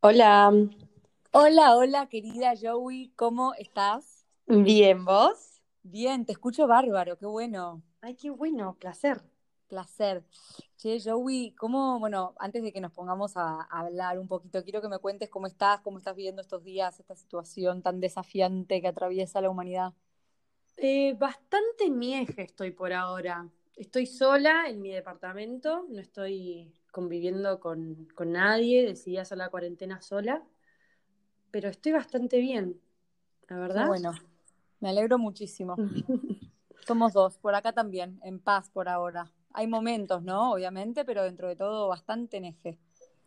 Hola, Hola, hola, querida Joey, ¿cómo estás? bien, ¿vos? Bien, te escucho bárbaro, qué bueno, Ay, qué bueno, placer. placer. Che, Joey, ¿cómo, bueno, antes de que nos pongamos a, a hablar un poquito, quiero que me cuentes cómo estás, cómo estás viviendo estos días, esta situación tan desafiante que atraviesa la humanidad. Eh, bastante en mi eje estoy por ahora. Estoy sola en mi departamento, no estoy conviviendo con, con nadie, decidí hacer la cuarentena sola, pero estoy bastante bien, la Qué verdad. bueno, me alegro muchísimo. Somos dos, por acá también, en paz por ahora. Hay momentos, ¿no? Obviamente, pero dentro de todo bastante en eje.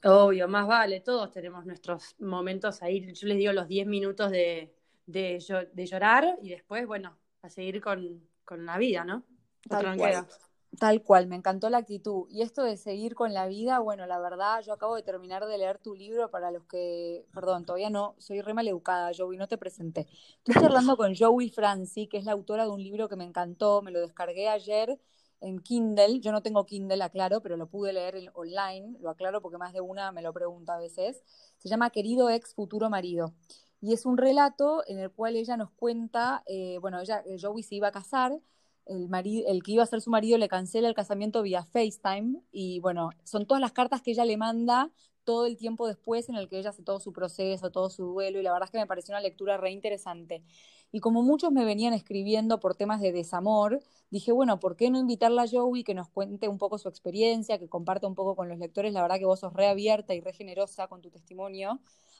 Obvio, más vale, todos tenemos nuestros momentos ahí. Yo les digo los 10 minutos de, de, de llorar y después, bueno, a seguir con, con la vida, ¿no? Tal cual. Tal cual, me encantó la actitud. Y esto de seguir con la vida, bueno, la verdad, yo acabo de terminar de leer tu libro para los que, perdón, todavía no, soy re maleducada, Joey, no te presenté. Estoy charlando con Joey Franci, que es la autora de un libro que me encantó, me lo descargué ayer en Kindle. Yo no tengo Kindle, aclaro, pero lo pude leer online, lo aclaro porque más de una me lo pregunta a veces. Se llama Querido ex futuro marido. Y es un relato en el cual ella nos cuenta, eh, bueno, ella, eh, Joey se iba a casar el, marido, el que iba a ser su marido le cancela el casamiento vía FaceTime y bueno, son todas las cartas que ella le manda todo el tiempo después en el que ella hace todo su proceso, todo su duelo y la verdad es que me pareció una lectura re interesante. Y como muchos me venían escribiendo por temas de desamor, dije, bueno, ¿por qué no invitarla a Joey que nos cuente un poco su experiencia, que comparta un poco con los lectores? La verdad que vos sos re abierta y re generosa con tu testimonio,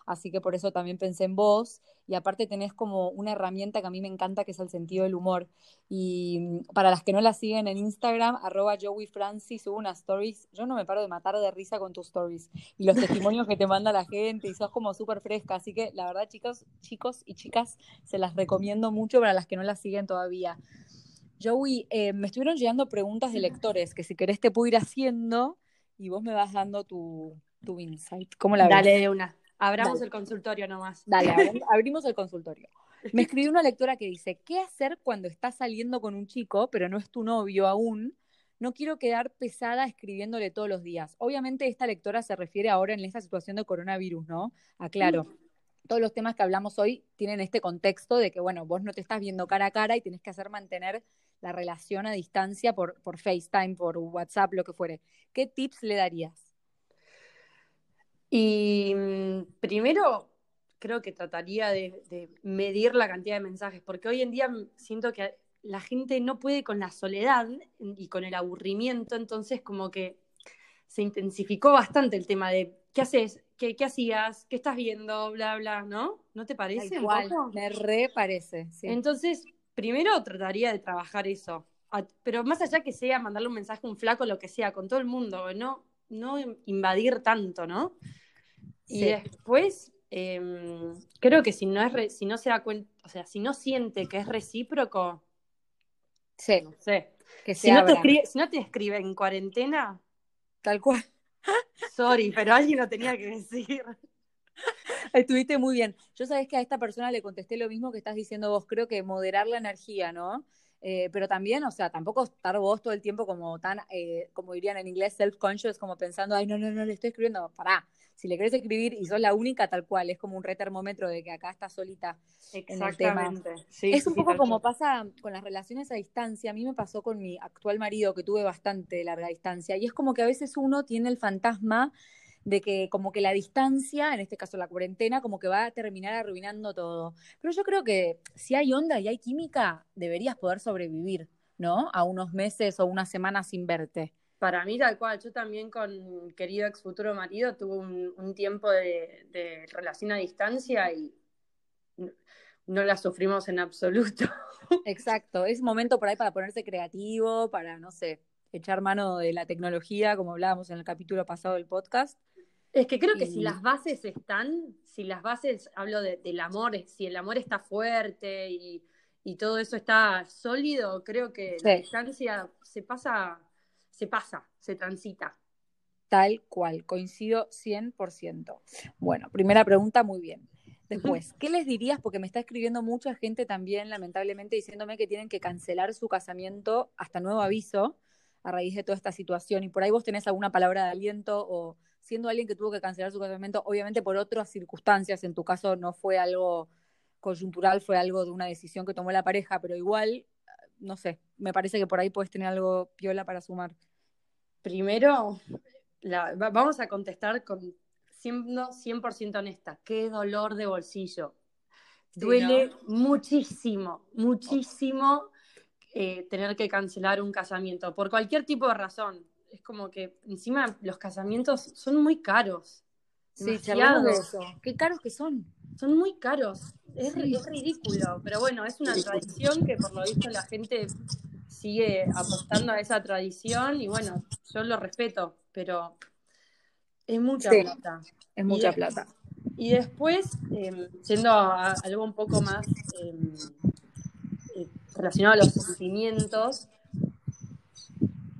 así que por eso también pensé en vos. Y aparte tenés como una herramienta que a mí me encanta, que es el sentido del humor. Y mm, para las que no la siguen en Instagram, arroba Joey Francis, subo unas stories. Yo no me paro de matar de risa con tus stories y los testimonios que te manda la gente y sos como súper fresca. Así que la verdad, chicos, chicos y chicas, se las recomiendo mucho para las que no la siguen todavía. Joey, eh, me estuvieron llegando preguntas de lectores que si querés te puedo ir haciendo y vos me vas dando tu, tu insight. ¿Cómo la? Dale de una. Abramos Dale. el consultorio nomás. Dale, abri- abrimos el consultorio. Me escribió una lectora que dice, ¿qué hacer cuando estás saliendo con un chico, pero no es tu novio aún? No quiero quedar pesada escribiéndole todos los días. Obviamente esta lectora se refiere ahora en esta situación de coronavirus, ¿no? Aclaro. Todos los temas que hablamos hoy tienen este contexto de que, bueno, vos no te estás viendo cara a cara y tenés que hacer mantener la relación a distancia por, por FaceTime, por WhatsApp, lo que fuere. ¿Qué tips le darías? Y mm, primero creo que trataría de, de medir la cantidad de mensajes, porque hoy en día mm, siento que la gente no puede con la soledad y con el aburrimiento, entonces como que se intensificó bastante el tema de qué haces, qué, qué hacías, qué estás viendo, bla, bla, ¿no? ¿No te parece poco? me re parece, sí. Entonces, primero trataría de trabajar eso. Pero más allá que sea mandarle un mensaje a un flaco, lo que sea, con todo el mundo, no, no invadir tanto, ¿no? Y después, eh, creo que si no es re- si no se da cuenta, o sea, si no siente que es recíproco, Sí, no sé. que Si no, te escribe, si no te escribe en cuarentena, Tal cual. sorry, pero alguien lo tenía que decir. Estuviste muy bien. Yo sabés que a esta persona le contesté lo mismo que estás diciendo vos. Creo que moderar la energía, ¿no? Eh, pero también, o sea, tampoco estar vos todo el tiempo como tan, eh, como dirían en inglés, self-conscious, como pensando, ay, no, no, no, le estoy escribiendo. Pará. Si le querés escribir y sos la única, tal cual, es como un retermómetro de que acá estás solita en el tema. Exactamente. Sí, Es un sí, poco como pasa con las relaciones a distancia. A mí me pasó con mi actual marido, que tuve bastante larga distancia. Y es como que a veces uno tiene el fantasma de que como que la distancia, en este caso la cuarentena, como que va a terminar arruinando todo. Pero yo creo que si hay onda y hay química, deberías poder sobrevivir, ¿no? A unos meses o unas semanas sin verte. Para mí, tal cual, yo también con querido ex futuro marido tuve un, un tiempo de, de relación a distancia y no, no la sufrimos en absoluto. Exacto, es momento por ahí para ponerse creativo, para, no sé, echar mano de la tecnología, como hablábamos en el capítulo pasado del podcast. Es que creo que si las bases están, si las bases, hablo de- del amor, si el amor está fuerte y, y todo eso está sólido, creo que la distancia se pasa, se pasa, se transita. Tal cual, coincido 100%. Bueno, primera pregunta, muy bien. Después, ¿qué les dirías? Porque me está escribiendo mucha gente también, lamentablemente, diciéndome que tienen que cancelar su casamiento hasta nuevo aviso a raíz de toda esta situación. Y por ahí vos tenés alguna palabra de aliento o siendo alguien que tuvo que cancelar su casamiento, obviamente por otras circunstancias, en tu caso no fue algo coyuntural, fue algo de una decisión que tomó la pareja, pero igual, no sé, me parece que por ahí puedes tener algo piola para sumar. Primero, vamos a contestar con siendo 100% honesta, qué dolor de bolsillo. Duele muchísimo, muchísimo eh, tener que cancelar un casamiento por cualquier tipo de razón. Es como que encima los casamientos son muy caros. Sí, de eso. Qué caros que son. Son muy caros. Es, es ridículo. Pero bueno, es una tradición que por lo visto la gente sigue apostando a esa tradición y bueno, yo lo respeto, pero es mucha plata. Es mucha plata. Y después, eh, yendo a, algo un poco más em, eh, relacionado a los sentimientos,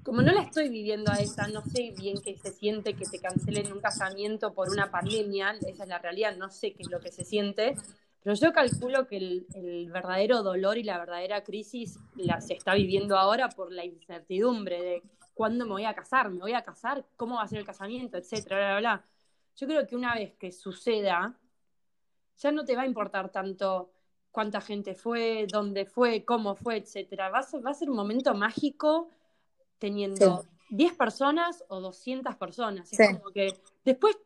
como no la estoy viviendo a esa, no sé bien qué se siente que te cancelen un casamiento por una pandemia, esa es la realidad, no sé qué es lo que se siente, pero yo calculo que el, verdadero dolor y la verdadera crisis la, se está viviendo ahora por la incertidumbre de cuándo me voy a casar, me voy a casar, cómo va a ser el casamiento, etcétera, bla, bla, bla. Yo creo que una vez que suceda, ya no te va a importar tanto cuánta gente fue, dónde fue, cómo fue, etcétera. Va va a ser un momento mágico teniendo 10 personas o 200 personas. Es como que después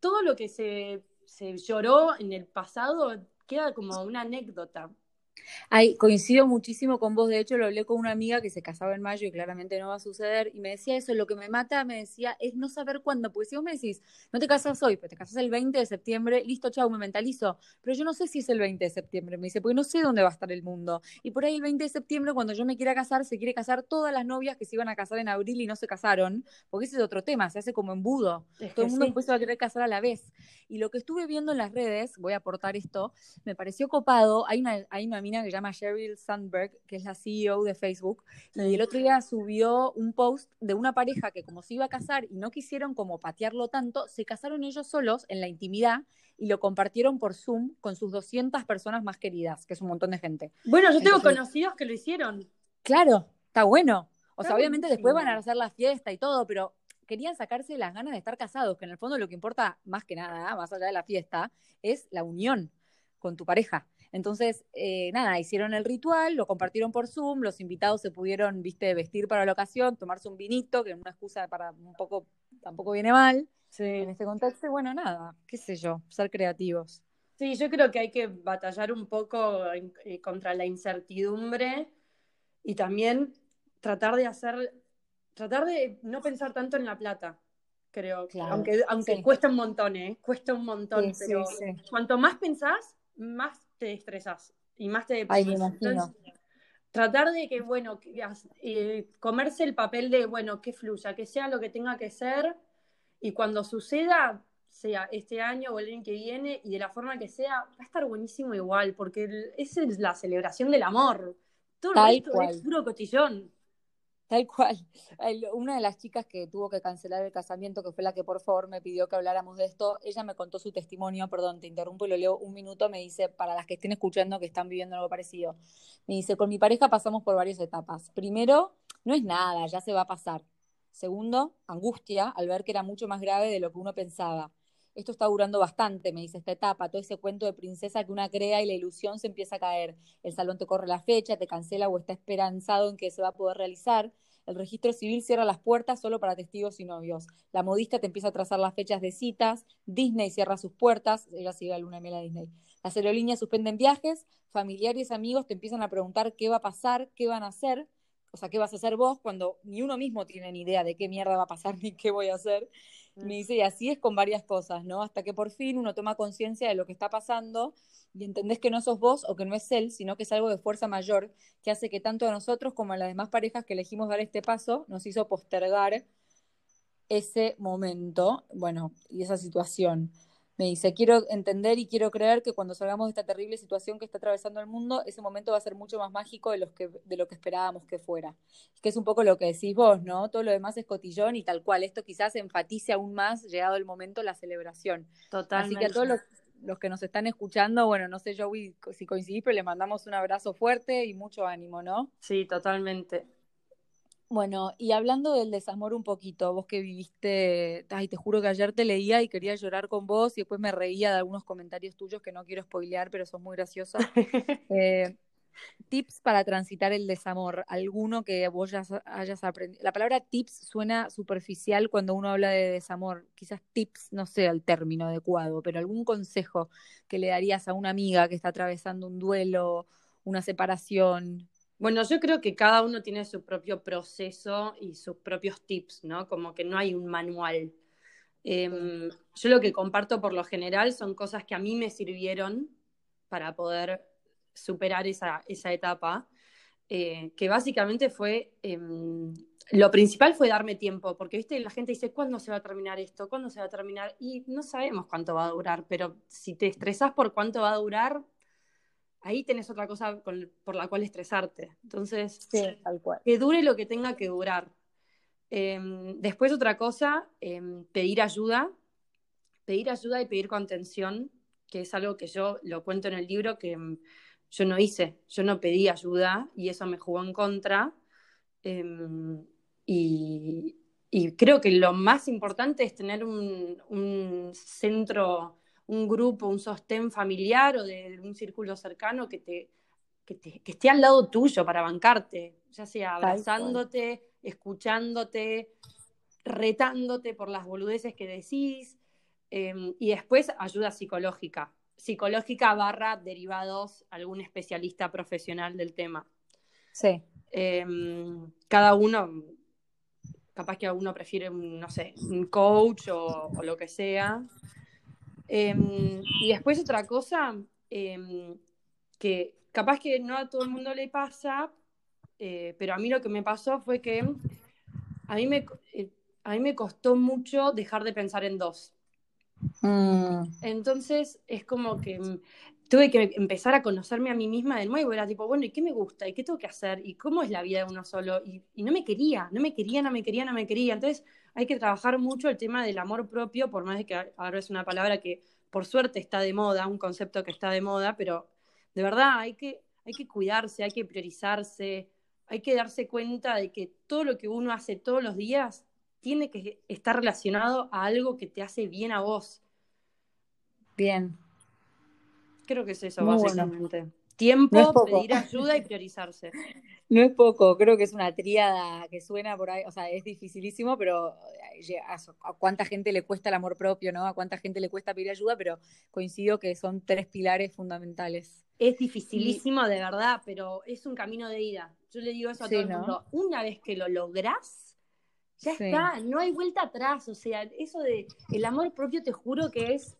todo lo que se, se lloró en el pasado queda como una anécdota. Ay, coincido muchísimo con vos, de hecho lo hablé con una amiga que se casaba en mayo y claramente no va a suceder, y me decía eso, lo que me mata, me decía, es no saber cuándo, porque si vos me decís, no te casas hoy, pero te casas el 20 de septiembre, listo, chao, me mentalizo, pero yo no sé si es el 20 de septiembre, me dice, porque no sé dónde va a estar el mundo, y por ahí el 20 de septiembre, cuando yo me quiera casar, se quiere casar todas las novias que se iban a casar en abril y no se casaron, porque ese es otro tema, se hace como embudo, todo el mundo sí. va a querer casar a la vez, y lo que estuve viendo en las redes, voy a aportar esto, me pareció copado, hay una, hay una mina que se llama Sheryl Sandberg, que es la CEO de Facebook, y el otro día subió un post de una pareja que como se iba a casar y no quisieron como patearlo tanto, se casaron ellos solos en la intimidad y lo compartieron por Zoom con sus 200 personas más queridas, que es un montón de gente. Bueno, yo tengo conocidos que lo hicieron. Claro, está bueno. O sea, obviamente después van a hacer la fiesta y todo, pero querían sacarse las ganas de estar casados, que en el fondo lo que importa más que nada, más allá de la fiesta, es la unión con tu pareja. Entonces, eh, nada, hicieron el ritual, lo compartieron por Zoom, los invitados se pudieron, viste, vestir para la ocasión, tomarse un vinito, que es una excusa para un poco, tampoco viene mal en este contexto. Bueno, nada, qué sé yo, ser creativos. Sí, yo creo que hay que batallar un poco eh, contra la incertidumbre y también tratar de hacer, tratar de no pensar tanto en la plata, creo. aunque aunque cuesta un montón, ¿eh? Cuesta un montón, pero cuanto más pensás, más te estresas y más te tratar de que, bueno, eh, comerse el papel de, bueno, que fluya, que sea lo que tenga que ser y cuando suceda, sea este año o el año que viene y de la forma que sea, va a estar buenísimo igual, porque esa es la celebración del amor. Todo esto es puro cotillón. Tal cual. Una de las chicas que tuvo que cancelar el casamiento, que fue la que por favor me pidió que habláramos de esto, ella me contó su testimonio, perdón, te interrumpo y lo leo un minuto, me dice, para las que estén escuchando que están viviendo algo parecido, me dice, con mi pareja pasamos por varias etapas. Primero, no es nada, ya se va a pasar. Segundo, angustia al ver que era mucho más grave de lo que uno pensaba esto está durando bastante, me dice esta etapa, todo ese cuento de princesa que una crea y la ilusión se empieza a caer. El salón te corre la fecha, te cancela o está esperanzado en que se va a poder realizar. El registro civil cierra las puertas solo para testigos y novios. La modista te empieza a trazar las fechas de citas. Disney cierra sus puertas. Ella sigue a luna miel a Disney. Las aerolíneas suspenden viajes. Familiares y amigos te empiezan a preguntar qué va a pasar, qué van a hacer. O sea, qué vas a hacer vos cuando ni uno mismo tiene ni idea de qué mierda va a pasar ni qué voy a hacer. Me mm. dice, y así es con varias cosas, ¿no? Hasta que por fin uno toma conciencia de lo que está pasando y entendés que no sos vos o que no es él, sino que es algo de fuerza mayor que hace que tanto a nosotros como a las demás parejas que elegimos dar este paso nos hizo postergar ese momento, bueno, y esa situación. Me dice, quiero entender y quiero creer que cuando salgamos de esta terrible situación que está atravesando el mundo, ese momento va a ser mucho más mágico de, los que, de lo que esperábamos que fuera. Que es un poco lo que decís vos, ¿no? Todo lo demás es cotillón y tal cual. Esto quizás enfatice aún más, llegado el momento, la celebración. Totalmente. Así que a todos los, que nos están escuchando, bueno, no sé, Joey, si coincidís, pero les mandamos un abrazo fuerte y mucho ánimo, ¿no? Sí, totalmente. Bueno, y hablando del desamor un poquito, vos que viviste, ay, te juro que ayer te leía y quería llorar con vos y después me reía de algunos comentarios tuyos que no quiero spoilear, pero son muy graciosos. Eh, tips para transitar el desamor, alguno que vos ya hayas aprendido. La palabra tips suena superficial cuando uno habla de desamor, quizás tips no sea el término adecuado, pero algún consejo que le darías a una amiga que está atravesando un duelo, una separación, bueno, yo creo que cada uno tiene su propio proceso y sus propios tips, ¿no? Como que no hay un manual. Em, yo lo que comparto por lo general son cosas que a mí me sirvieron para poder superar esa, etapa, eh, que básicamente fue, em, lo principal fue darme tiempo, porque, viste, la gente dice, ¿cuándo se va a terminar esto? ¿Cuándo se va a terminar? Y no sabemos cuánto va a durar, pero si te estresás por cuánto va a durar, ahí tenés otra cosa por la cual estresarte. Entonces, que dure lo que tenga que durar. Em, después otra cosa, em, pedir ayuda, pedir ayuda y pedir contención, que es algo que yo lo cuento en el libro que em, yo no hice, yo no pedí ayuda y eso me jugó en contra. Y, creo que lo más importante es tener un centro un grupo, un sostén familiar o de un círculo cercano que te, que, esté al lado tuyo para bancarte, ya sea abrazándote, escuchándote, retándote por las boludeces que decís, em, y después ayuda psicológica, psicológica barra derivados, algún especialista profesional del tema. Sí. Em, cada uno, capaz que uno prefiere, no sé, un coach o, o lo que sea, Em, y después otra cosa, em, que capaz que no a todo el mundo le pasa, eh, pero a mí lo que me pasó fue que a mí me, eh, a mí me costó mucho dejar de pensar en dos. Mm. Entonces es como que tuve que empezar a conocerme a mí misma de nuevo. Era tipo, bueno, ¿y qué me gusta? ¿Y qué tengo que hacer? ¿Y cómo es la vida de uno solo? Y, y no me quería, no me quería, no me quería, no me quería. Entonces hay que trabajar mucho el tema del amor propio, por más de que ahora es una palabra que por suerte está de moda, un concepto que está de moda, pero de verdad hay que, hay que cuidarse, hay que priorizarse, hay que darse cuenta de que todo lo que uno hace todos los días tiene que estar relacionado a algo que te hace bien a vos. Bien. Creo que es eso, básicamente. Tiempo, pedir ayuda y priorizarse. No es poco, creo que es una tríada que suena por ahí, o sea, es dificilísimo, pero eh, a, cuánta gente le cuesta el amor propio, ¿no? A cuánta gente le cuesta pedir ayuda, pero coincido que son tres pilares fundamentales. Es dificilísimo, de verdad, pero es un camino de ida. Yo le digo eso a todo el mundo. Una vez que lo lográs, ya está, no hay vuelta atrás. O sea, eso de el amor propio, te juro que es,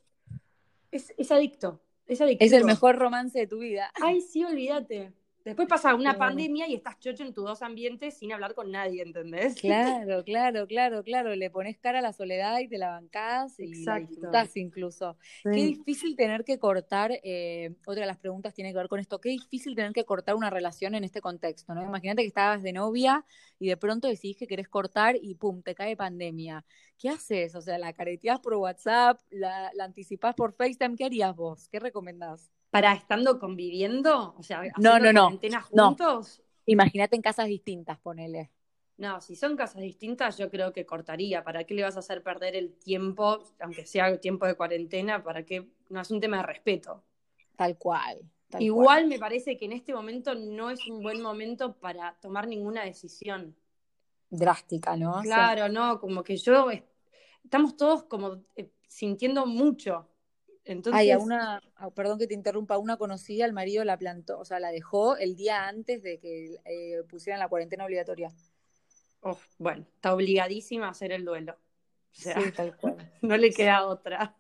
es, es adicto. Es, es el mejor romance de tu vida. Ay, sí, olvídate. Después pasa una pandemia y estás chocho en tus dos ambientes sin hablar con nadie, ¿entendés? Claro, claro, claro, claro. Le pones cara a la soledad y te la bancás y la disfrutás incluso. Qué difícil tener que cortar, eh, otra de las preguntas tiene que ver con esto, qué difícil tener que cortar una relación en este contexto, ¿no? Imagínate que estabas de novia y de pronto decidís que querés cortar y pum, te cae pandemia. ¿Qué haces? O sea, ¿la careteás por WhatsApp? ¿La, la anticipás por FaceTime? ¿Qué harías vos? ¿Qué recomendás? Para estando conviviendo, o sea, no, no, no, juntos. Imagínate en casas distintas, ponele. No, si son casas distintas, yo creo que cortaría. ¿Para qué le vas a hacer perder el tiempo, aunque sea tiempo de cuarentena? ¿Para qué? No es un tema de respeto. Tal cual. Igual me parece que en este momento no es un buen momento para tomar ninguna decisión. Drástica, ¿no? Claro, no, como que yo. Estamos todos como eh, sintiendo mucho. Entonces, Ay, a una, perdón que te interrumpa, una conocida, el marido la plantó, o sea, la dejó el día antes de que eh, pusieran la cuarentena obligatoria. Oh, bueno, está obligadísima a hacer el duelo. sí, tal cual. no le queda otra.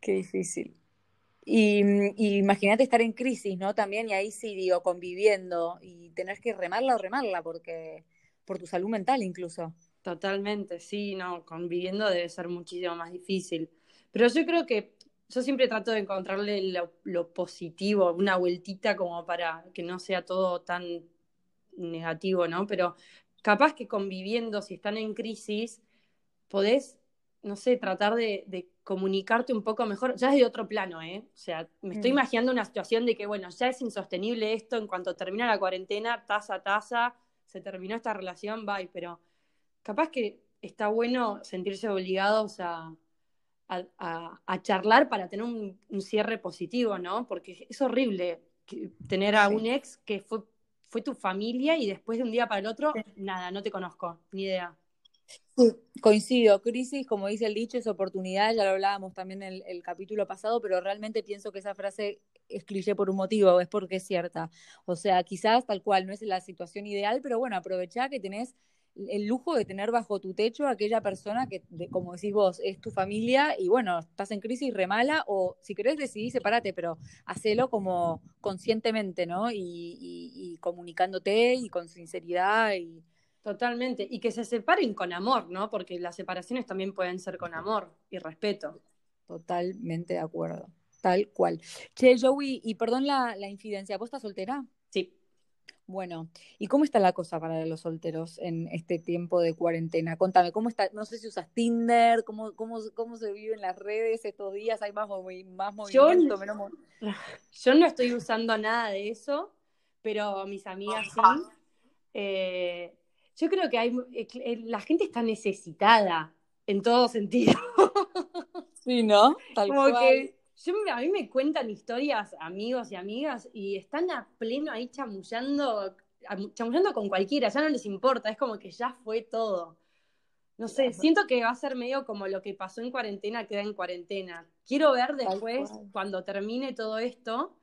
Qué difícil. Y, imagínate estar en crisis, ¿no? También, y ahí sí, digo, conviviendo y tener que remarla o remarla, porque por tu salud mental incluso. Totalmente, sí, no, conviviendo debe ser muchísimo más difícil. Pero yo creo que yo siempre trato de encontrarle lo, positivo, una vueltita como para que no sea todo tan negativo, ¿no? Pero capaz que conviviendo, si están en crisis, podés, no sé, tratar de, comunicarte un poco mejor, ya es de otro plano, ¿eh? O sea, me estoy mm. imaginando una situación de que, bueno, ya es insostenible esto, en cuanto termina la cuarentena, taza a taza, se terminó esta relación, bye, pero capaz que está bueno sentirse obligados a, a, charlar para tener un, cierre positivo, ¿no? Porque es horrible tener a un ex que fue, fue tu familia y después de un día para el otro, nada, no te conozco, ni idea. Sí, coincido. Crisis, como dice el dicho, es oportunidad. Ya lo hablábamos también en el, capítulo pasado, pero realmente pienso que esa frase es cliché por un motivo, es porque es cierta. O sea, quizás tal cual no es la situación ideal, pero bueno, aprovechá que tenés el lujo de tener bajo tu techo a aquella persona que, como decís vos, es tu familia y bueno, estás en crisis remala o si querés decidí separate, pero hacelo como conscientemente, ¿no? Y, comunicándote y con sinceridad y... Totalmente, y que se separen con amor, ¿no? Porque las separaciones también pueden ser con amor y respeto. Totalmente de acuerdo, tal cual. Che, Joey, y perdón la, la infidencia, ¿vos estás soltera? Bueno, ¿y cómo está la cosa para los solteros en este tiempo de cuarentena? Contame, ¿cómo está? No sé si usas Tinder, ¿cómo, cómo, cómo se vive en las redes estos días? ¿Hay más, más movimiento? Yo, no estoy usando nada de eso, pero mis amigas sí. Eh, yo creo que hay, eh, la gente está necesitada en todo sentido. Sí, ¿no? Tal cual a mí me cuentan historias, amigos y amigas, y están a pleno ahí chamullando, chamullando con cualquiera, ya no les importa, es como que ya fue todo. No sé, siento que va a ser medio como lo que pasó en cuarentena queda en cuarentena. Quiero ver después, cuando termine todo esto,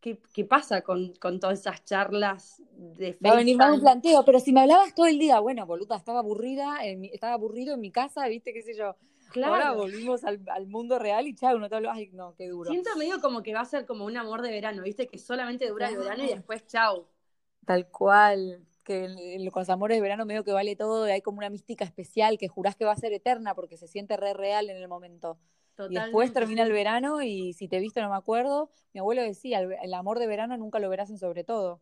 qué, pasa con, todas esas charlas de Va a venir más un planteo, pero si me hablabas todo el día, bueno, boluda, estaba aburrida, estaba aburrido en mi casa, viste, qué sé yo. Claro. Ahora volvimos al, mundo real y chao, no te hablo, ay, no, qué duro. Siento medio como que va a ser como un amor de verano, ¿viste? Que solamente dura el verano y después chao. Tal cual, que con los amores de verano medio que vale todo y hay como una mística especial que jurás que va a ser eterna porque se siente re real en el momento. Y después termina el verano y si te viste no me acuerdo, mi abuelo decía, el amor de verano nunca lo verás en sobre todo.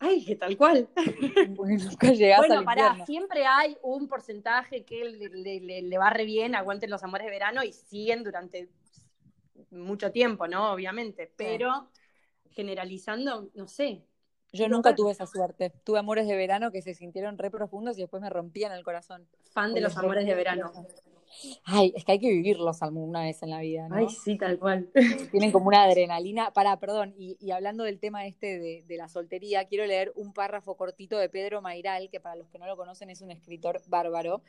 Ay, que tal cual. Bueno, nunca bueno, pará, siempre hay un porcentaje que le, va re bien, aguanten los amores de verano y siguen durante mucho tiempo, ¿no? Obviamente, pero generalizando, no sé. Yo nunca tuve esa suerte. Tuve amores de verano que se sintieron re profundos y después me rompían el corazón. Fan de los amores de verano. Ay, es que hay que vivirlos alguna vez en la vida, ¿no? Ay, sí, tal cual. Tienen como una adrenalina. Para, perdón, y, hablando del tema este de, la soltería, quiero leer un párrafo cortito de Pedro Mairal, que para los que no lo conocen es un escritor bárbaro,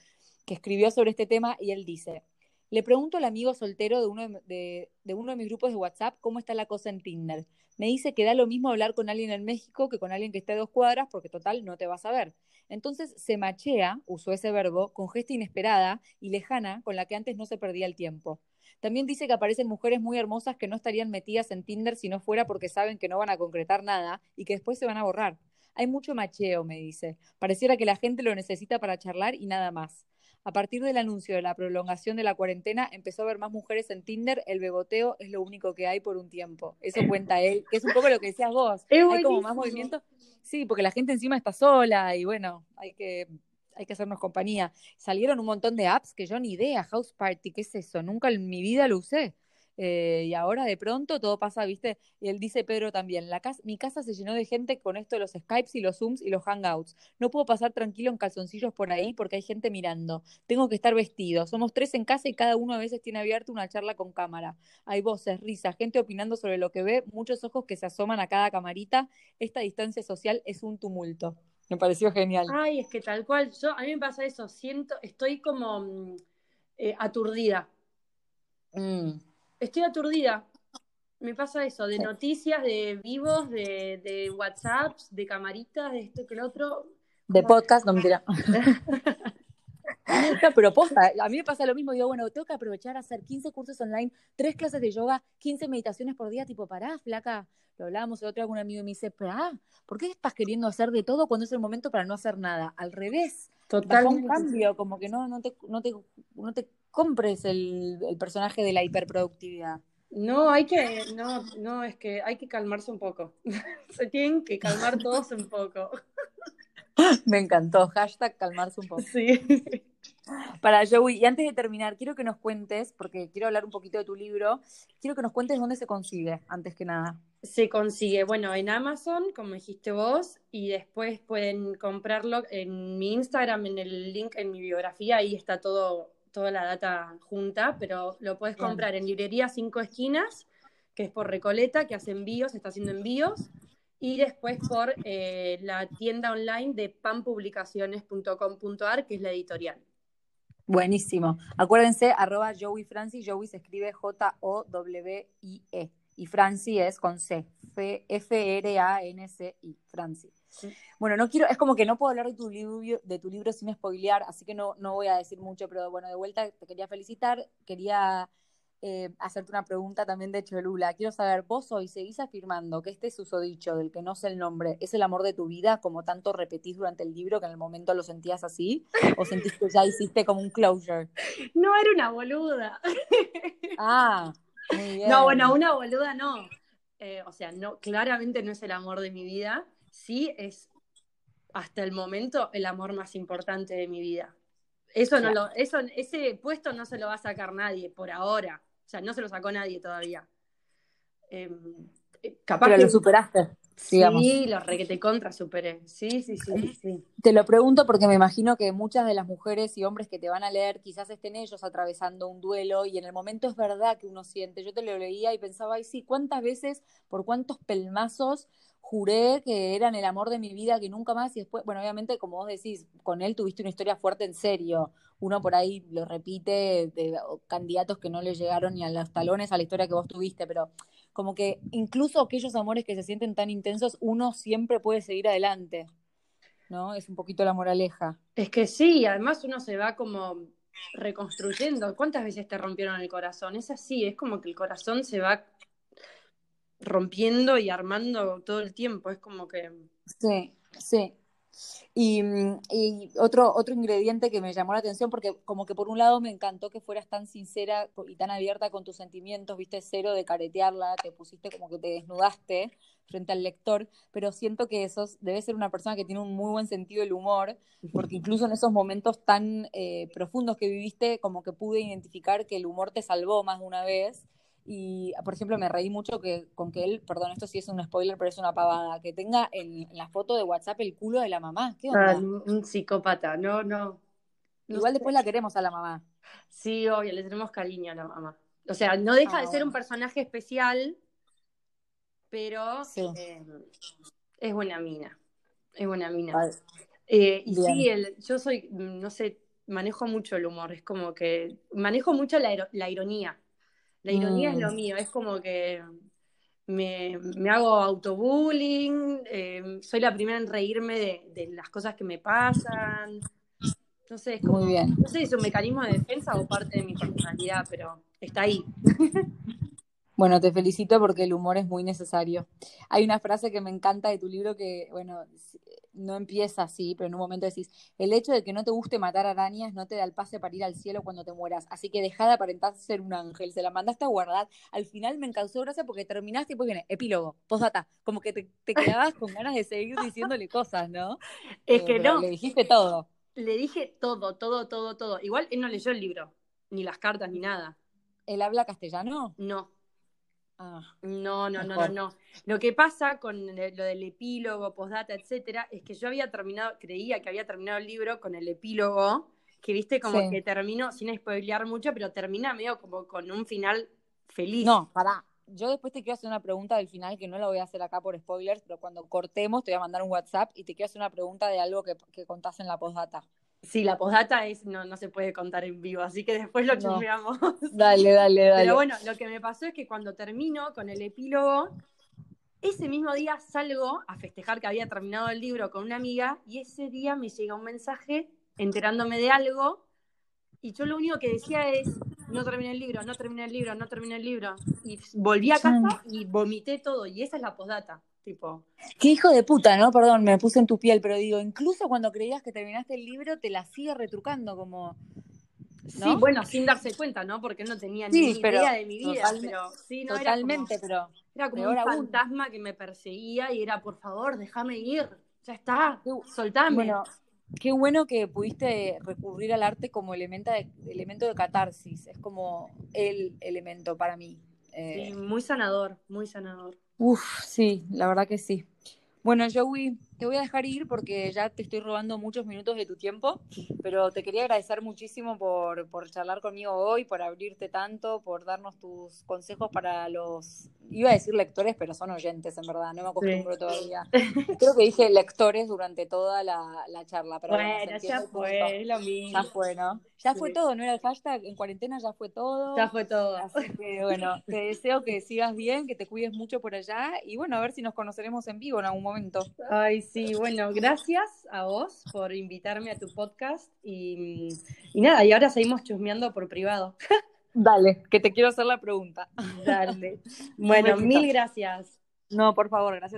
que escribió sobre este tema y él dice, le pregunto al amigo soltero de uno de, de uno de mis grupos de WhatsApp cómo está la cosa en Tinder. Me dice que da lo mismo hablar con alguien en México que con alguien que esté a dos cuadras, porque total no te vas a ver. Entonces se machea, usó ese verbo, con gesta inesperada y lejana con la que antes no se perdía el tiempo. También dice que aparecen mujeres muy hermosas que no estarían metidas en Tinder si no fuera porque saben que no van a concretar nada y que después se van a borrar. Hay mucho macheo, me dice. Pareciera que la gente lo necesita para charlar y nada más. A partir del anuncio de la prolongación de la cuarentena, empezó a ver más mujeres en Tinder. El beboteo es lo único que hay por un tiempo. Eso cuenta él, que es un poco lo que decías vos. hay como más movimiento. Sí, porque la gente encima está sola y bueno, hay que, hay que hacernos compañía. Salieron un montón de apps que yo ni idea, House Party, ¿qué es eso? Nunca en mi vida lo usé. Eh, y ahora de pronto todo pasa, ¿viste? Y él dice, Pedro también, la casa, mi casa se llenó de gente con esto de los Skypes y los Zooms y los Hangouts. No puedo pasar tranquilo en calzoncillos por ahí porque hay gente mirando. Tengo que estar vestido. Somos tres en casa y cada uno a veces tiene abierta una charla con cámara. Hay voces, risas, gente opinando sobre lo que ve, muchos ojos que se asoman a cada camarita. Esta distancia social es un tumulto. Me pareció genial. Ay, es que tal cual, yo a mí me pasa eso, siento, estoy como mm, eh, aturdida. Mm estoy aturdida. Me pasa eso, de noticias, de vivos, de, de WhatsApps, de camaritas, de esto que lo otro. De podcast, no mentira. No, pero posta, a mí me pasa lo mismo. Digo, bueno, tengo que aprovechar a hacer 15 cursos online, 3 clases de yoga, 15 meditaciones por día, tipo, pará, flaca. Lo hablábamos el otro día con un amigo y me dice, pará, ¿por qué estás queriendo hacer de todo cuando es el momento para no hacer nada? Al revés. Totalmente. un cambio, como que no, no, te, no, te, no te compres el, personaje de la hiperproductividad. No, hay que, no, no, es que hay que calmarse un poco. Se tienen que calmar todos un poco. Me encantó, hashtag calmarse un poco. Sí. Para Joey, y antes de terminar, quiero que nos cuentes, porque quiero hablar un poquito de tu libro, quiero que nos cuentes dónde se consigue, antes que nada. Se consigue, bueno, en Amazon, como dijiste vos, y después pueden comprarlo en mi Instagram, en el link en mi biografía, ahí está todo, toda la data junta, pero lo puedes comprar en librería Cinco Esquinas, que es por Recoleta, que hace envíos, está haciendo envíos, y después por eh, la tienda online de panpublicaciones.com.ar, que es la editorial. Buenísimo. Acuérdense, arroba Joey Franci, Joey se escribe J-O-W-I-E. Y Franci es con C, F- F-R-A-N-C-I, Franci. Sí. Bueno, no quiero, es como que no puedo hablar de tu libro, de tu libro sin spoilear, así que no, no voy a decir mucho, pero bueno, de vuelta te quería felicitar, quería eh, hacerte una pregunta también de Cholula. Quiero saber, vos hoy seguís afirmando que este susodicho del que no sé el nombre es el amor de tu vida, como tanto repetís durante el libro que en el momento lo sentías así, o sentís que ya hiciste como un closure. No era una boluda. Ah, muy bien. No, bueno, una boluda no. Eh, o sea, no, claramente no es el amor de mi vida. Sí es hasta el momento el amor más importante de mi vida. Eso no lo, eso, ese puesto no se lo va a sacar nadie por ahora. O sea, no se lo sacó nadie todavía. Eh, capaz Pero que lo superaste, digamos. sí, lo requete contra superé. Sí, sí, sí, sí. Te lo pregunto porque me imagino que muchas de las mujeres y hombres que te van a leer quizás estén ellos atravesando un duelo y en el momento es verdad que uno siente. Yo te lo leía y pensaba, ay, sí, ¿cuántas veces, por cuántos pelmazos juré que eran el amor de mi vida, que nunca más? Y después, bueno, obviamente, como vos decís, con él tuviste una historia fuerte en serio. Uno por ahí lo repite de candidatos que no le llegaron ni a los talones a la historia que vos tuviste, pero como que incluso aquellos amores que se sienten tan intensos, uno siempre puede seguir adelante. ¿no? Es un poquito la moraleja. Es que sí, además uno se va como reconstruyendo. ¿Cuántas veces te rompieron el corazón? Es así, es como que el corazón se va rompiendo y armando todo el tiempo. Es como que. Sí, sí. Y, y, otro, otro ingrediente que me llamó la atención, porque como que por un lado me encantó que fueras tan sincera y tan abierta con tus sentimientos, viste, cero de caretearla, te pusiste como que te desnudaste frente al lector, pero siento que sos, debe ser una persona que tiene un muy buen sentido del humor, porque incluso en esos momentos tan eh, profundos que viviste, como que pude identificar que el humor te salvó más de una vez. Y, por ejemplo, me reí mucho que, con que él, perdón, esto sí es un spoiler, pero es una pavada, que tenga en, en la foto de WhatsApp el culo de la mamá. ¿Qué onda? Ah, un psicópata, no, no. Igual después la queremos a la mamá. Sí, obvio, le tenemos cariño a la mamá. O sea, no deja Ah, de ser un bueno. personaje especial, pero Sí. eh, es buena mina. Es buena mina. Eh, y Bien. sí, el- yo soy, no sé, manejo mucho el humor, es como que manejo mucho la ironía. La ironía es lo mío, es como que me, me hago autobullying, eh, soy la primera en reírme de, de las cosas que me pasan. No sé, es como, Muy bien. no sé si es un mecanismo de defensa o parte de mi personalidad, pero está ahí. Bueno, te felicito porque el humor es muy necesario. Hay una frase que me encanta de tu libro que, bueno, no empieza así, pero en un momento decís, el hecho de que no te guste matar arañas no te da el pase para ir al cielo cuando te mueras, así que dejá de aparentar ser un ángel, se la mandaste a guardar. Al final me causó gracia porque terminaste y pues viene, epílogo, postdata, como que te, te quedabas con ganas de seguir diciéndole cosas, ¿no? Es Eh, que no, Le dijiste todo. le dije todo, todo, todo, todo. Igual él no leyó el libro, ni las cartas, ni nada. ¿Él habla castellano? No, Ah, no, no, no, no, no. Lo que pasa con lo del epílogo, postdata, etcétera, es que yo había terminado, creía que había terminado el libro con el epílogo, que viste como Sí. que terminó, sin spoilear mucho, pero termina medio como con un final feliz. No, pará. Yo después te quiero hacer una pregunta del final que no la voy a hacer acá por spoilers, pero cuando cortemos te voy a mandar un WhatsApp y te quiero hacer una pregunta de algo que, que contás en la postdata. Sí, la postdata es, no, no se puede contar en vivo, así que después lo No. chusmeamos. Dale, dale, dale. Pero bueno, lo que me pasó es que cuando termino con el epílogo, ese mismo día salgo a festejar que había terminado el libro con una amiga y ese día me llega un mensaje enterándome de algo y yo lo único que decía es, no terminé el libro, no terminé el libro, no terminé el libro. Y volví a casa y vomité todo y esa es la postdata, tipo. Qué hijo de puta, ¿no? Perdón, me puse en tu piel, pero digo, incluso cuando creías que terminaste el libro, te la sigue retrucando como... Sí, ¿No? bueno, sin darse cuenta, ¿no? Porque no tenía Sí, ni pero idea de mi vida, pero sí, no Totalmente, era como, pero... era como un aún. fantasma que me perseguía y era, por favor, déjame ir, ya está, soltame. Bueno, qué bueno que pudiste recurrir al arte como elemento de, elemento de catarsis. Es como el elemento para mí. Eh, sí, muy sanador, muy sanador. Uf, sí, la verdad que sí. Bueno, Joey, te voy a dejar ir porque ya te estoy robando muchos minutos de tu tiempo, pero te quería agradecer muchísimo por, por charlar conmigo hoy, por abrirte tanto, por darnos tus consejos para los, iba a decir lectores, pero son oyentes en verdad, no me acostumbro todavía. Creo que dije lectores durante toda la, charla. Pero bueno, ya fue, lo mismo. Ya fue, ¿no? Ya fue todo, ¿no era el hashtag? En cuarentena ya fue todo. Ya fue todo. Así que bueno, te deseo que sigas bien, que te cuides mucho por allá y bueno, a ver si nos conoceremos en vivo en algún momento. Ay, sí, bueno, gracias a vos por invitarme a tu podcast y, nada, y ahora seguimos chusmeando por privado. Dale, que te quiero hacer la pregunta. Dale. Bueno, mil gracias. No, por favor, gracias.